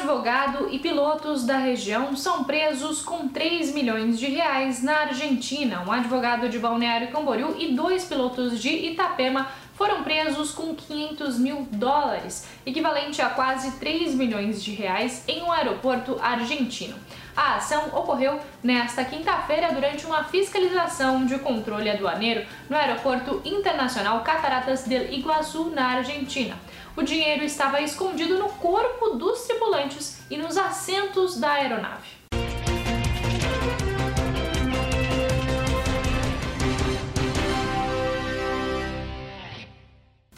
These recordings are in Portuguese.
advogado e pilotos da região são presos com 3 milhões de reais na Argentina. Um advogado de Balneário Camboriú e dois pilotos de Itapema foram presos com 500 mil dólares, equivalente a quase 3 milhões de reais, em um aeroporto argentino. A ação ocorreu nesta quinta-feira durante uma fiscalização de controle aduaneiro no Aeroporto Internacional Cataratas del Iguaçu, na Argentina. O dinheiro estava escondido no corpo dos e nos assentos da aeronave.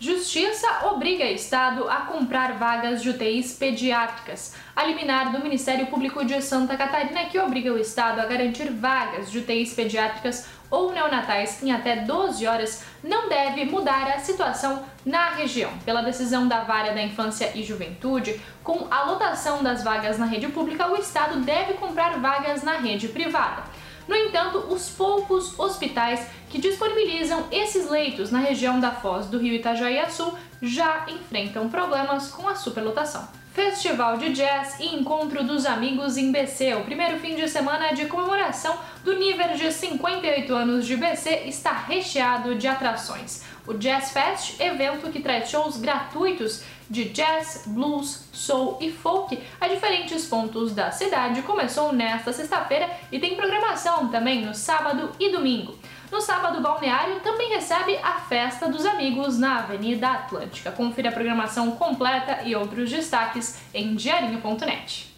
Justiça obriga Estado a comprar vagas de UTIs pediátricas. A liminar do Ministério Público de Santa Catarina que obriga o Estado a garantir vagas de UTIs pediátricas ou neonatais em até 12 horas não deve mudar a situação na região. Pela decisão da Vara da Infância e Juventude, com a lotação das vagas na rede pública, o Estado deve comprar vagas na rede privada. No entanto, os poucos hospitais que disponibilizam esses leitos na região da Foz do Rio Itajaí Sul já enfrentam problemas com a superlotação. Festival de Jazz e Encontro dos Amigos em BC. O primeiro fim de semana de comemoração do nível de 58 anos de BC está recheado de atrações. O Jazz Fest, evento que traz shows gratuitos de jazz, blues, soul e folk a diferentes pontos da cidade, começou nesta sexta-feira e tem programação também no sábado e domingo. No sábado, o Balneário também recebe a Festa dos Amigos na Avenida Atlântica. Confira a programação completa e outros destaques em diarinho.net.